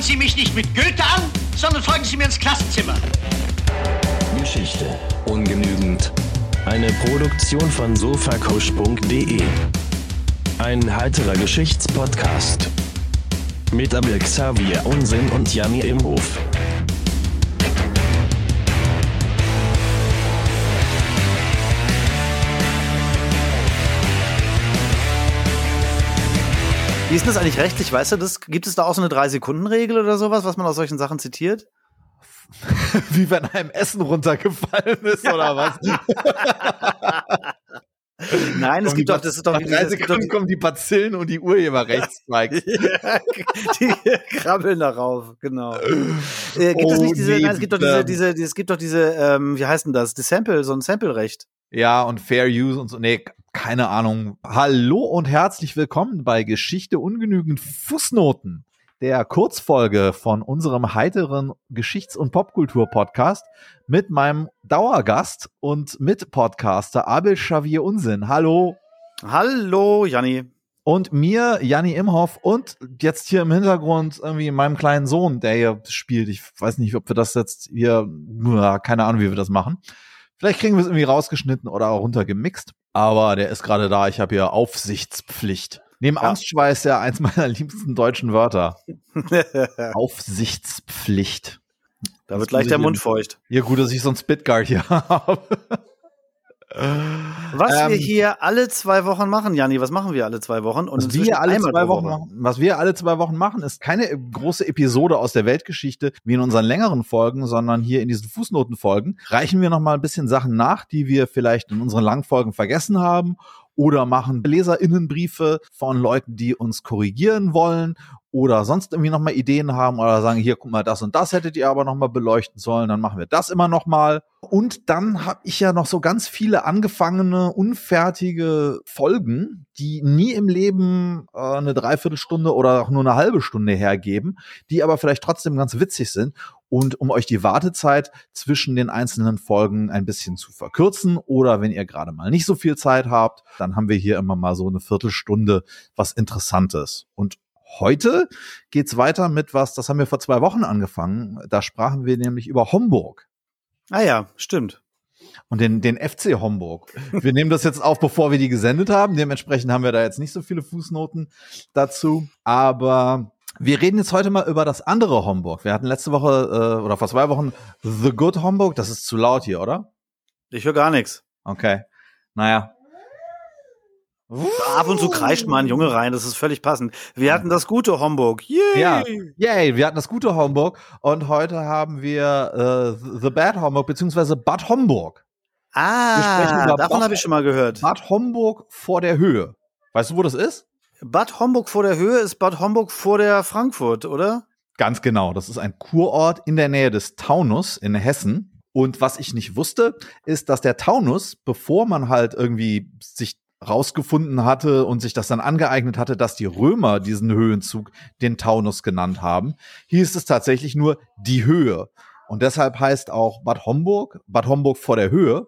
Starren Sie mich nicht mit Goethe an, sondern folgen Sie mir ins Klassenzimmer. Geschichte ungenügend. Eine Produktion von sofakusch.de. Ein heiterer Geschichtspodcast. Mit Abel Xavier Unsinn und Janni Imhof. Wie ist das eigentlich rechtlich? Weißt du, das, gibt es da auch so eine Drei-Sekunden-Regel oder sowas, was man aus solchen Sachen zitiert? Wie wenn einem Essen runtergefallen ist oder was? Nein, es gibt doch, das ist doch, drei es Sekunden kommen die Bazillen und die Urheberrechtsstrikes. ja, die krabbeln darauf, genau. Äh, gibt es Oh, nicht diese, nee, nein, es gibt doch diese, diese, es gibt doch diese, ähm, wie heißt denn das? Die Sample, so ein Sample-Recht. ja, und Fair Use und so. Nee, keine Ahnung. Hallo und herzlich willkommen bei Geschichte ungenügend Fußnoten. Der Kurzfolge von unserem heiteren Geschichts- und Popkultur-Podcast mit meinem Dauergast und Mitpodcaster Abel Xavier Unsinn. Hallo. Hallo, Janni. Und mir, Janni Imhoff, und jetzt hier im Hintergrund irgendwie meinem kleinen Sohn, der hier spielt. Ich weiß nicht, ob wir das jetzt hier, keine Ahnung, wie wir das machen. Vielleicht kriegen wir es irgendwie rausgeschnitten oder auch runtergemixt. Aber der ist gerade da. Ich habe hier Aufsichtspflicht. Neben Ja. Angstschweiß ja eins meiner liebsten deutschen Wörter. Aufsichtspflicht. da wird gleich der Mund feucht. Ja, gut, dass ich so einen Spitguard hier habe. Was wir Ähm, hier alle zwei Wochen machen, Janni, was machen wir alle zwei Wochen? Und Was wir, alle zwei Wochen Woche. machen, was wir alle zwei Wochen machen, ist keine große Episode aus der Weltgeschichte wie in unseren längeren Folgen, sondern hier in diesen Fußnotenfolgen reichen wir noch mal ein bisschen Sachen nach, die wir vielleicht in unseren langen Folgen vergessen haben oder machen Leserinnenbriefe von Leuten, die uns korrigieren wollen oder sonst irgendwie noch mal Ideen haben oder sagen, hier, guck mal, das und das hättet ihr aber noch mal beleuchten sollen, dann machen wir das immer noch mal. Und dann habe ich ja noch so ganz viele angefangene, unfertige Folgen, die nie im Leben äh, eine Dreiviertelstunde oder auch nur eine halbe Stunde hergeben, die aber vielleicht trotzdem ganz witzig sind. Und um euch die Wartezeit zwischen den einzelnen Folgen ein bisschen zu verkürzen oder wenn ihr gerade mal nicht so viel Zeit habt, dann haben wir hier immer mal so eine Viertelstunde was Interessantes. Und heute geht's weiter mit was, das haben wir vor zwei Wochen angefangen. Da sprachen wir nämlich über Homburg Ah ja, stimmt. und den, den FC Homburg. Wir nehmen das jetzt auf, bevor wir die gesendet haben. Dementsprechend haben wir da jetzt nicht so viele Fußnoten dazu. Aber wir reden jetzt heute mal über das andere Homburg. Wir hatten letzte Woche äh, oder vor zwei Wochen The Good Homburg. Das ist zu laut hier, oder? Ich höre gar nichts. Okay. Naja. Ab und zu kreischt mal ein Junge rein, das ist völlig passend. Wir hatten das gute Homburg. Yay! Ja, yay, wir hatten das gute Homburg und heute haben wir äh, The Bad Homburg beziehungsweise Bad Homburg. Ah, davon habe ich schon mal gehört. Bad Homburg vor der Höhe. Weißt du, wo das ist? Bad Homburg vor der Höhe ist Bad Homburg vor der Frankfurt, oder? Ganz genau. Das ist ein Kurort in der Nähe des Taunus in Hessen. Und was ich nicht wusste, ist, dass der Taunus, bevor man halt irgendwie sich rausgefunden hatte und sich das dann angeeignet hatte, dass die Römer diesen Höhenzug den Taunus genannt haben, hieß es tatsächlich nur die Höhe. Und deshalb heißt auch Bad Homburg, Bad Homburg vor der Höhe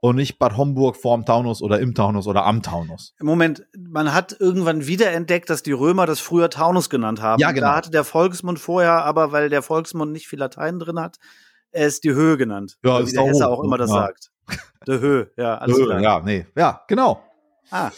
und nicht Bad Homburg vorm Taunus oder im Taunus oder am Taunus. Im Moment, man hat irgendwann wiederentdeckt, dass die Römer das früher Taunus genannt haben. Ja, genau. Da hatte der Volksmund vorher, aber weil der Volksmund nicht viel Latein drin hat, es die Höhe genannt. Ja, ist wie der Hesse auch immer das ja. sagt. Die Höhe, ja, alles klar. ja, nee. Ja, genau. Ah.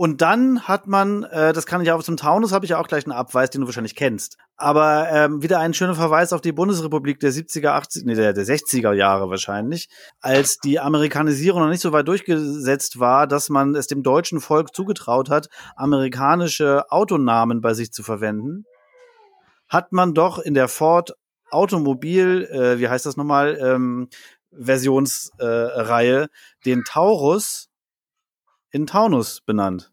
Und dann hat man, äh, das kann ich auch zum Taunus, habe ich ja auch gleich einen Abweis, den du wahrscheinlich kennst. Aber ähm, wieder ein schöner Verweis auf die Bundesrepublik der 70er, 80er, nee, der, der 60er Jahre wahrscheinlich, als die Amerikanisierung noch nicht so weit durchgesetzt war, dass man es dem deutschen Volk zugetraut hat, amerikanische Autonamen bei sich zu verwenden, hat man doch in der Ford Automobil, äh, wie heißt das nochmal, ähm, Versionsreihe, äh, den Taurus in Taunus benannt.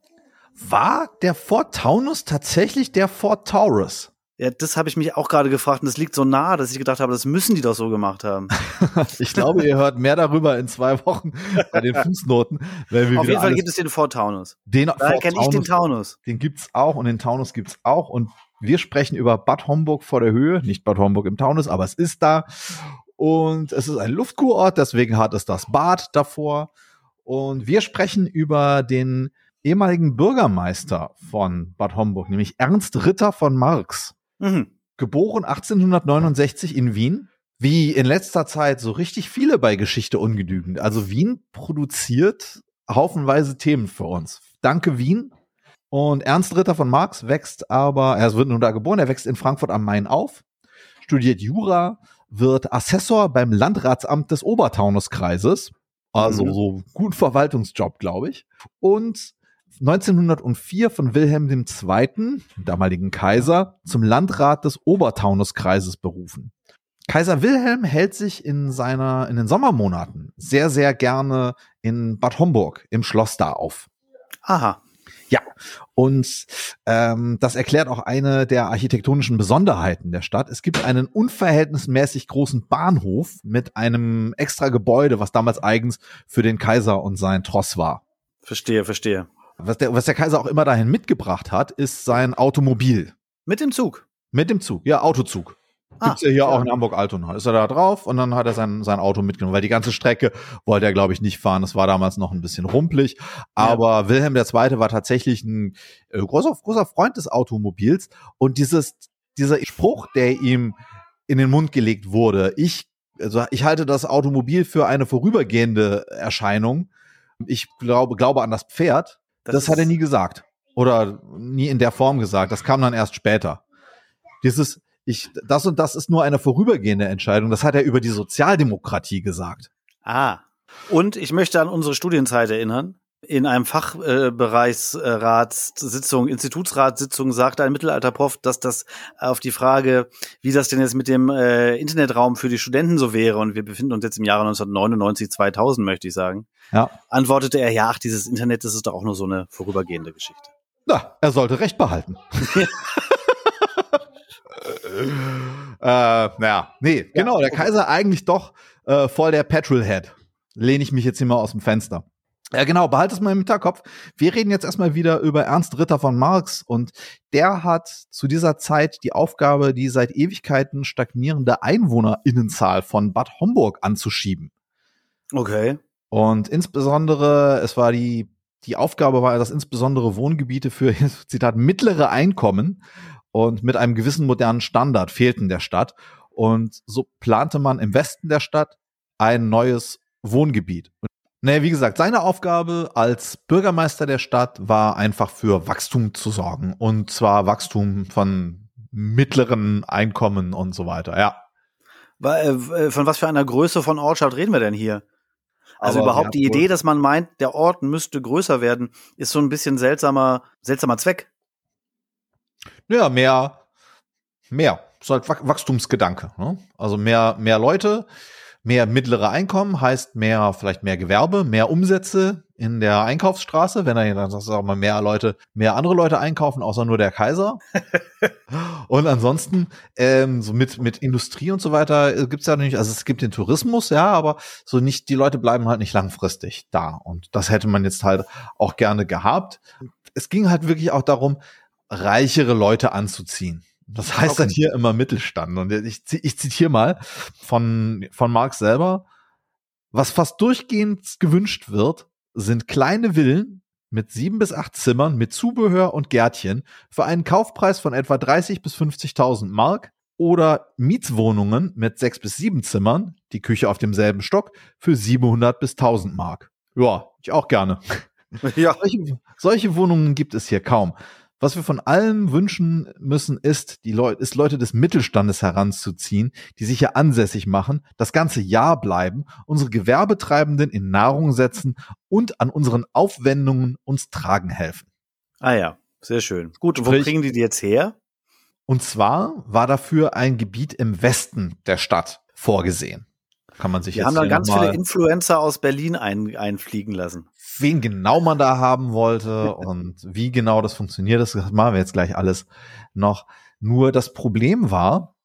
War der Ford Taunus tatsächlich der Ford Taurus? Ja, das habe ich mich auch gerade gefragt und das liegt so nah, dass ich gedacht habe, das müssen die doch so gemacht haben. Ich glaube, ihr hört mehr darüber in zwei Wochen bei den Fußnoten. Auf jeden Fall gibt es den Ford Taunus. den Daher kenne ich den Taunus- Taunus. Den gibt's auch und den Taunus gibt's auch. Und wir sprechen über Bad Homburg vor der Höhe, nicht Bad Homburg im Taunus, aber es ist da. Und es ist ein Luftkurort, deswegen hat es das Bad davor. Und wir sprechen über den ehemaligen Bürgermeister von Bad Homburg, nämlich Ernst Ritter von Marx. Mhm. geboren 1869 in Wien. Wie in letzter Zeit so richtig viele bei Geschichte ungenügend. Also Wien produziert haufenweise Themen für uns. Danke Wien. Und Ernst Ritter von Marx wächst aber, er wird nun da geboren, er wächst in Frankfurt am Main auf, studiert Jura, wird Assessor beim Landratsamt des Obertaunuskreises. Also Mhm. so gut Verwaltungsjob, glaube ich. Und 1904 von Wilhelm II., dem damaligen Kaiser, zum Landrat des Obertaunuskreises berufen. Kaiser Wilhelm hält sich in seiner, in den Sommermonaten sehr, sehr gerne in Bad Homburg im Schloss da auf. Aha. Ja, und ähm, das erklärt auch eine der architektonischen Besonderheiten der Stadt. Es gibt einen unverhältnismäßig großen Bahnhof mit einem extra Gebäude, was damals eigens für den Kaiser und sein Tross war. Verstehe, verstehe. Was der, was der Kaiser auch immer dahin mitgebracht hat, ist sein Automobil. Mit dem Zug. Mit dem Zug, ja, Autozug. Gibt's ja hier auch in Hamburg-Altona. Ist er da drauf und dann hat er sein, sein Auto mitgenommen, weil die ganze Strecke wollte er, glaube ich, nicht fahren. Das war damals noch ein bisschen rumpelig. Aber Wilhelm II. war tatsächlich ein äh, großer, großer Freund des Automobils und dieses, dieser Spruch, der ihm in den Mund gelegt wurde, ich, also ich halte das Automobil für eine vorübergehende Erscheinung. Ich glaube, glaube an das Pferd. Das, hat er nie gesagt. Oder nie in der Form gesagt. Das kam dann erst später. Dieses, ich, das und das ist nur eine vorübergehende Entscheidung. Das hat er über die Sozialdemokratie gesagt. Ah. Und ich möchte an unsere Studienzeit erinnern. In einem Fachbereichsratssitzung, Institutsratssitzung sagte ein Mittelalterprof, dass das auf die Frage, wie das denn jetzt mit dem äh, Internetraum für die Studenten so wäre, und wir befinden uns jetzt im Jahre 1999, 2000, möchte ich sagen, Ja. antwortete er, ja, ach, dieses Internet, das ist doch auch nur so eine vorübergehende Geschichte. Na, er sollte Recht behalten. äh, naja, nee, genau, der Kaiser eigentlich doch äh, voll der Petrolhead. Lehne ich mich jetzt hier mal aus dem Fenster. Ja, genau, behalt es mal im Hinterkopf. Wir reden jetzt erstmal wieder über Ernst Ritter von Marx und der hat zu dieser Zeit die Aufgabe, die seit Ewigkeiten stagnierende Einwohnerinnenzahl von Bad Homburg anzuschieben. Okay. Und insbesondere, es war die, die Aufgabe war, dass insbesondere Wohngebiete für, Zitat, mittlere Einkommen und mit einem gewissen modernen Standard fehlten der Stadt. Und so plante man im Westen der Stadt ein neues Wohngebiet. Und, naja, wie gesagt, seine Aufgabe als Bürgermeister der Stadt war einfach für Wachstum zu sorgen. Und zwar Wachstum von mittleren Einkommen und so weiter, ja. Wa- äh, Von was für einer Größe von Ortschaft reden wir denn hier? Also Aber überhaupt die Idee, dass man meint, der Ort müsste größer werden, ist so ein bisschen seltsamer, seltsamer Zweck. Ja, mehr, mehr. Ist halt Wach- Wachstumsgedanke. Ne? Also mehr, mehr Leute, mehr mittlere Einkommen heißt mehr, vielleicht mehr Gewerbe, mehr Umsätze in der Einkaufsstraße, wenn er dann sagt, auch mal mehr Leute, mehr andere Leute einkaufen, außer nur der Kaiser. und ansonsten, ähm, so mit, mit Industrie und so weiter äh, gibt's ja nicht, also es gibt den Tourismus, ja, aber so nicht, die Leute bleiben halt nicht langfristig da. Und das hätte man jetzt halt auch gerne gehabt. Es ging halt wirklich auch darum, reichere Leute anzuziehen. Das heißt Okay. dann hier immer Mittelstand. Und ich, ich zitiere mal von, von Marx selber. Was fast durchgehend gewünscht wird, sind kleine Villen mit sieben bis acht Zimmern mit Zubehör und Gärtchen für einen Kaufpreis von etwa 30 bis 50.000 Mark oder Mietswohnungen mit sechs bis sieben Zimmern, die Küche auf demselben Stock, für 700 bis 1000 Mark. Ja, ich auch gerne. Ja. Solche, solche Wohnungen gibt es hier kaum. Was wir von allen wünschen müssen, ist, die Leute, ist Leute des Mittelstandes heranzuziehen, die sich hier ansässig machen, das ganze Jahr bleiben, unsere Gewerbetreibenden in Nahrung setzen und an unseren Aufwendungen uns tragen helfen. Ah ja, sehr schön. Gut, und wo Sprich- kriegen die die jetzt her? Und zwar war dafür ein Gebiet im Westen der Stadt vorgesehen. Kann man sich Wir jetzt haben da ganz viele Influencer aus Berlin ein, einfliegen lassen. Wen genau man da haben wollte und wie genau das funktioniert, das machen wir jetzt gleich alles noch. Nur das Problem war,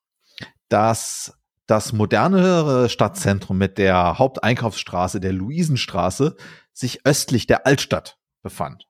dass das modernere Stadtzentrum mit der Haupteinkaufsstraße, der Luisenstraße, sich östlich der Altstadt befand.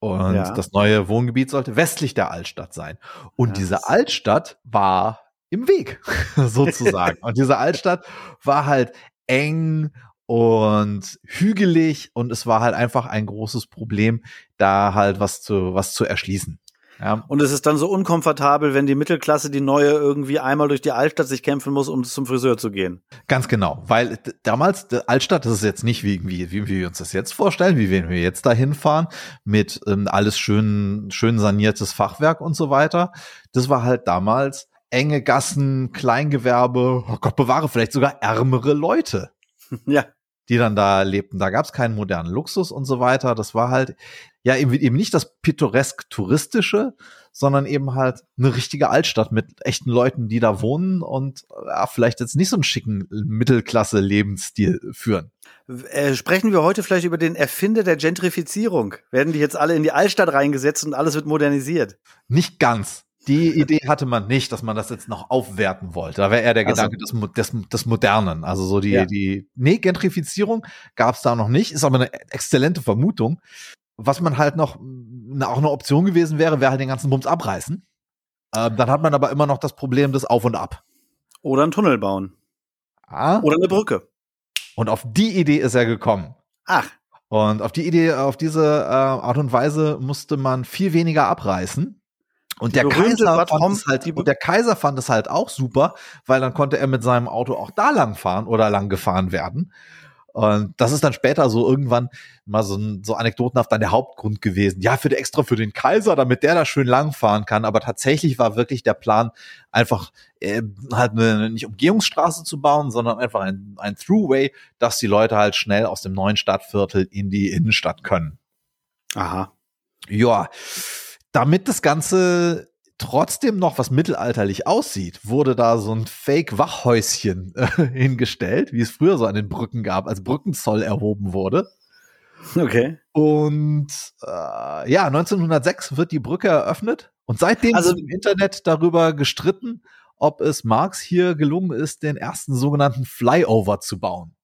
Und Ja. das neue Wohngebiet sollte westlich der Altstadt sein. Und Ja, diese das- Altstadt war im Weg, sozusagen. und diese Altstadt war halt eng und hügelig und es war halt einfach ein großes Problem, da halt was zu, was zu erschließen. Ja. Und es ist dann so unkomfortabel, wenn die Mittelklasse, die neue, irgendwie einmal durch die Altstadt sich kämpfen muss, um zum Friseur zu gehen. Ganz genau, weil damals, die Altstadt, das ist jetzt nicht wie, wie, wie wir uns das jetzt vorstellen, wie wenn wir jetzt da hinfahren, mit ähm, alles schön, schön saniertes Fachwerk und so weiter. Das war halt damals enge Gassen, Kleingewerbe, oh Gott bewahre, vielleicht sogar ärmere Leute. ja. Die dann da lebten. Da gab es keinen modernen Luxus und so weiter. Das war halt ja eben, eben nicht das pittoresk touristische, sondern eben halt eine richtige Altstadt mit echten Leuten, die da wohnen und ja, vielleicht jetzt nicht so einen schicken Mittelklasse-Lebensstil führen. Äh, sprechen wir heute vielleicht über den Erfinder der Gentrifizierung. Werden die jetzt alle in die Altstadt reingesetzt und alles wird modernisiert? Nicht ganz. Die Idee hatte man nicht, dass man das jetzt noch aufwerten wollte. Da wäre eher der Ach so. Gedanke des, des, des Modernen. Also so die, Ja. die, nee, Gentrifizierung gab es da noch nicht, ist aber eine exzellente Vermutung. Was man halt noch, na, auch eine Option gewesen wäre, wäre halt den ganzen Bums abreißen. Ähm, dann hat man aber immer noch das Problem des Auf und Ab. Oder einen Tunnel bauen. Ah, Oder eine Brücke. und auf die Idee ist er gekommen. Ach, Und auf die Idee, auf diese äh, Art und Weise musste man viel weniger abreißen. Und Die der berühmte Kaiser, fand halt, und der Kaiser fand es halt auch super, weil dann konnte er mit seinem Auto auch da lang fahren oder lang gefahren werden. Und das ist dann später so irgendwann mal so, ein- so anekdotenhaft dann der Hauptgrund gewesen. Ja, für die extra für den Kaiser, damit der da schön lang fahren kann. Aber tatsächlich war wirklich der Plan, einfach äh, halt eine nicht Umgehungsstraße zu bauen, sondern einfach ein, ein Throughway, dass die Leute halt schnell aus dem neuen Stadtviertel in die Innenstadt können. aha. Ja, damit das Ganze trotzdem noch was mittelalterlich aussieht, wurde da so ein Fake-Wachhäuschen äh, hingestellt, wie es früher so an den Brücken gab, als Brückenzoll erhoben wurde. Okay. Und äh, ja, 1906 wird die Brücke eröffnet und seitdem Also- ist im Internet darüber gestritten, ob es Marx hier gelungen ist, den ersten sogenannten Flyover zu bauen.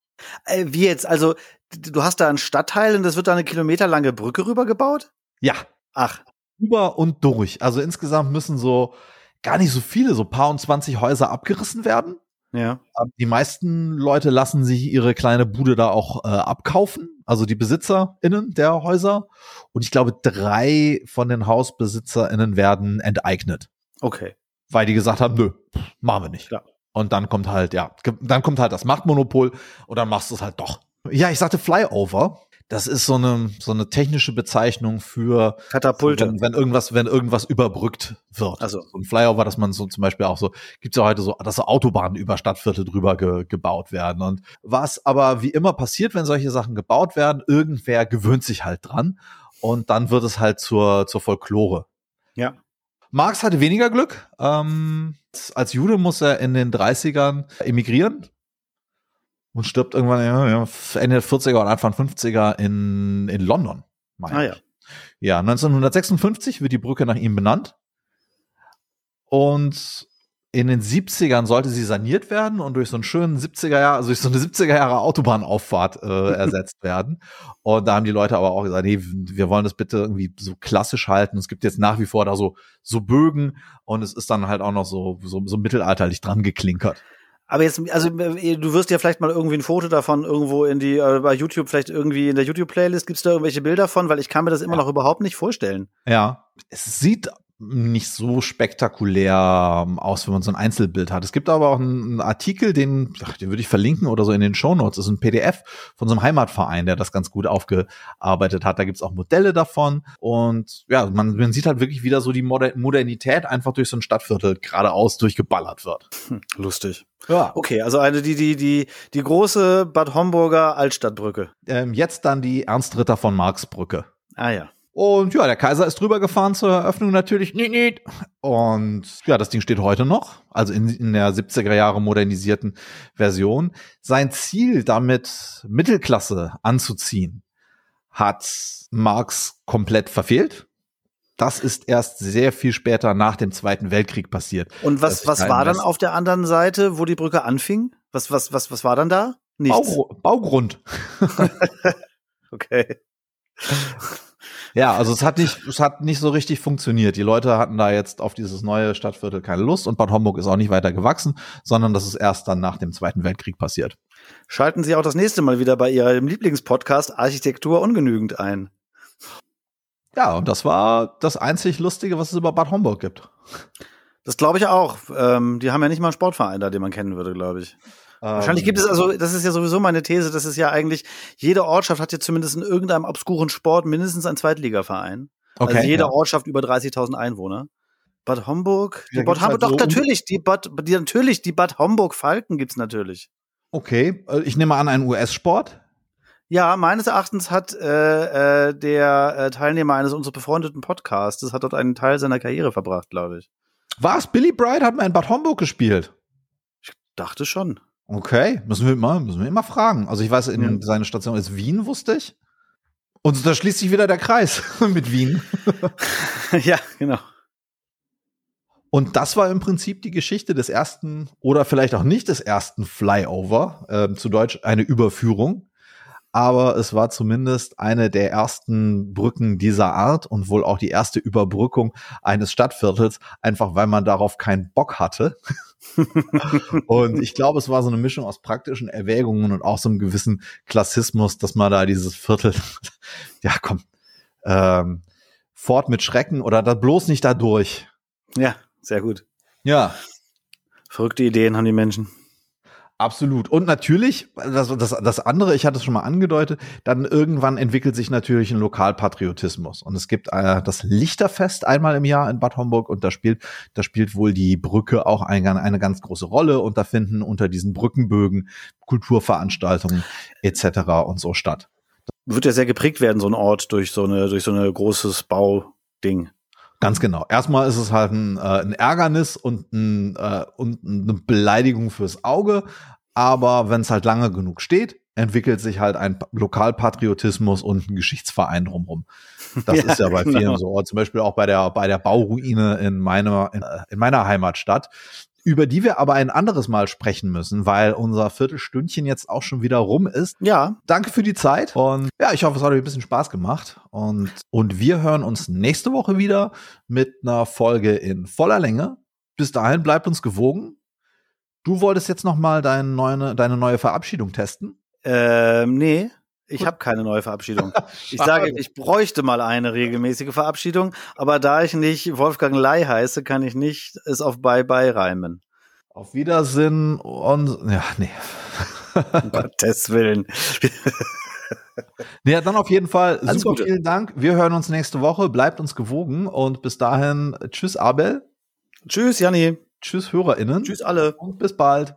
Äh, wie jetzt? Also, du hast da einen Stadtteil und das wird da eine kilometerlange Brücke rübergebaut? Ja, Ach, über und durch. Also insgesamt müssen so gar nicht so viele, so paar und 20 Häuser abgerissen werden. ja. Aber Die meisten Leute lassen sich ihre kleine Bude da auch äh, abkaufen, also die BesitzerInnen der Häuser. Und ich glaube, drei von den HausbesitzerInnen werden enteignet, Okay. weil die gesagt haben, nö, machen wir nicht. Klar. Und dann kommt halt, ja, dann kommt halt das Machtmonopol und dann machst du es halt doch. Ja, ich sagte Flyover. Das ist so eine, so eine technische Bezeichnung für Katapulte. wenn, wenn irgendwas, wenn irgendwas überbrückt wird. Also. so ein Flyover, dass man so zum Beispiel auch so, gibt's ja heute so, dass so Autobahnen über Stadtviertel drüber ge, gebaut werden. Und was aber wie immer passiert, wenn solche Sachen gebaut werden, irgendwer gewöhnt sich halt dran und dann wird es halt zur, zur Folklore. Ja. Marx hatte weniger Glück. Ähm, als Jude muss er in den 30ern emigrieren und stirbt irgendwann ja, Ende der 40er und Anfang 50er in, in London. meine Ah ich. ja. Ja, 1956 wird die Brücke nach ihm benannt. Und in den 70ern sollte sie saniert werden und durch so einen schönen 70er Jahre, also durch so eine 70er Jahre Autobahnauffahrt äh, ersetzt werden. Und da haben die Leute aber auch gesagt, nee, wir wollen das bitte irgendwie so klassisch halten. Es gibt jetzt nach wie vor da so, so Bögen und es ist dann halt auch noch so, so, so mittelalterlich dran geklinkert. Aber jetzt, also äh, du wirst ja vielleicht mal irgendwie ein Foto davon irgendwo in die, äh, bei YouTube, vielleicht irgendwie in der YouTube-Playlist, gibt's da irgendwelche Bilder von? Weil ich kann mir das immer Ja. noch überhaupt nicht vorstellen. Ja, es sieht nicht so spektakulär ähm, aus, wenn man so ein Einzelbild hat. Es gibt aber auch einen, Artikel, den, ach, den würde ich verlinken oder so in den Shownotes. Das ist ein PDF von so einem Heimatverein, der das ganz gut aufgearbeitet hat. Da gibt's auch Modelle davon. Und ja, man, man sieht halt wirklich wieder so die Moder Modernität einfach durch so ein Stadtviertel geradeaus durchgeballert wird. Hm, lustig. Ja. Okay, also eine, die, die, die, die große Bad Homburger Altstadtbrücke. Ähm, jetzt dann die Ernst Ritter von Marxbrücke. Ah ja. Und ja, der Kaiser ist drüber gefahren zur Eröffnung natürlich. Niet, niet. Und ja, das Ding steht heute noch, also in, in der 70er Jahre modernisierten Version. Sein Ziel, damit Mittelklasse anzuziehen, hat Marx komplett verfehlt. Das ist erst sehr viel später nach dem Zweiten Weltkrieg passiert. Und was, was war dann auf der anderen Seite, wo die Brücke anfing? Was, was, was, was war dann da? Nichts. Baugru Baugrund. Okay. Ja, also es hat nicht, es hat nicht so richtig funktioniert. Die Leute hatten da jetzt auf dieses neue Stadtviertel keine Lust und Bad Homburg ist auch nicht weiter gewachsen, sondern das ist erst dann nach dem Zweiten Weltkrieg passiert. Schalten Sie auch das nächste Mal wieder bei Ihrem Lieblingspodcast Architektur ungenügend ein. Ja, und das war das einzig Lustige, was es über Bad Homburg gibt. Das glaube ich auch. Ähm, die haben ja nicht mal einen Sportverein da, den man kennen würde, glaube ich. Wahrscheinlich gibt es also, das ist ja sowieso meine These, das ist ja eigentlich, jede Ortschaft hat ja zumindest in irgendeinem obskuren Sport mindestens einen Zweitligaverein. Okay, also jede ja. Ortschaft über 30.000 Einwohner. Bad Homburg, die Ja, Bad halt Homburg, doch so natürlich, die Bad, die, natürlich, die Bad Homburg Falken gibt's natürlich. Okay, äh, ich nehme an, ein US-Sport. Ja, meines Erachtens hat äh, äh, der äh, Teilnehmer eines unserer befreundeten Podcasts, hat dort einen Teil seiner Karriere verbracht, glaube ich. Was? Billy Bride hat mal in Bad Homburg gespielt. Dachte schon. Okay, müssen wir mal, müssen wir immer fragen. Also ich weiß, in Ja. seine Station ist Wien, wusste ich. Und da schließt sich wieder der Kreis mit Wien. ja, genau. Und das war im Prinzip die Geschichte des ersten oder vielleicht auch nicht des ersten Flyover, ähm, zu Deutsch eine Überführung. Aber es war zumindest eine der ersten Brücken dieser Art und wohl auch die erste Überbrückung eines Stadtviertels, einfach weil man darauf keinen Bock hatte. und ich glaube, es war so eine Mischung aus praktischen Erwägungen und auch so einem gewissen Klassismus, dass man da dieses Viertel, ja komm, ähm, fort mit Schrecken oder da bloß nicht da durch. Ja, sehr gut. Ja, Verrückte Ideen haben die Menschen. Absolut. Und natürlich, das, das, das andere, ich hatte es schon mal angedeutet, dann irgendwann entwickelt sich natürlich ein Lokalpatriotismus. Und es gibt äh, das Lichterfest einmal im Jahr in Bad Homburg und da spielt, da spielt wohl die Brücke auch ein, eine ganz große Rolle und da finden unter diesen Brückenbögen Kulturveranstaltungen etc. und so statt. Wird ja sehr geprägt werden, so ein Ort, durch so eine, durch so eine großes Bauding. Ganz genau. Erstmal ist es halt ein, äh, ein Ärgernis und, ein, äh, und eine Beleidigung fürs Auge. Aber wenn es halt lange genug steht, entwickelt sich halt ein Lokalpatriotismus und ein Geschichtsverein drumherum. Das Ja, ist ja bei genau. vielen so. Zum Beispiel auch bei der, bei der Bauruine in meiner, in, äh, in meiner Heimatstadt. Über die wir aber ein anderes Mal sprechen müssen, weil unser Viertelstündchen jetzt auch schon wieder rum ist. Ja, Danke für die Zeit und ja, ich hoffe, es hat euch ein bisschen Spaß gemacht und, und wir hören uns nächste Woche wieder mit einer Folge in voller Länge. Bis dahin bleibt uns gewogen. Du wolltest jetzt noch mal deine neue, deine neue Verabschiedung testen. ähm, nee. Ich habe keine neue Verabschiedung. Ich sage, ich bräuchte mal eine regelmäßige Verabschiedung, aber da ich nicht Wolfgang Lai heiße, kann ich nicht es auf Bye Bye reimen. Auf Wiedersehen und ja, nee. Um Gottes Willen. Ja, dann auf jeden Fall Alles super Gute. vielen Dank. Wir hören uns nächste Woche. Bleibt uns gewogen und bis dahin tschüss Abel, Tschüss, Janni. tschüss HörerInnen Tschüss alle. und bis bald.